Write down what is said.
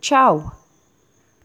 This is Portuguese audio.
Tchau!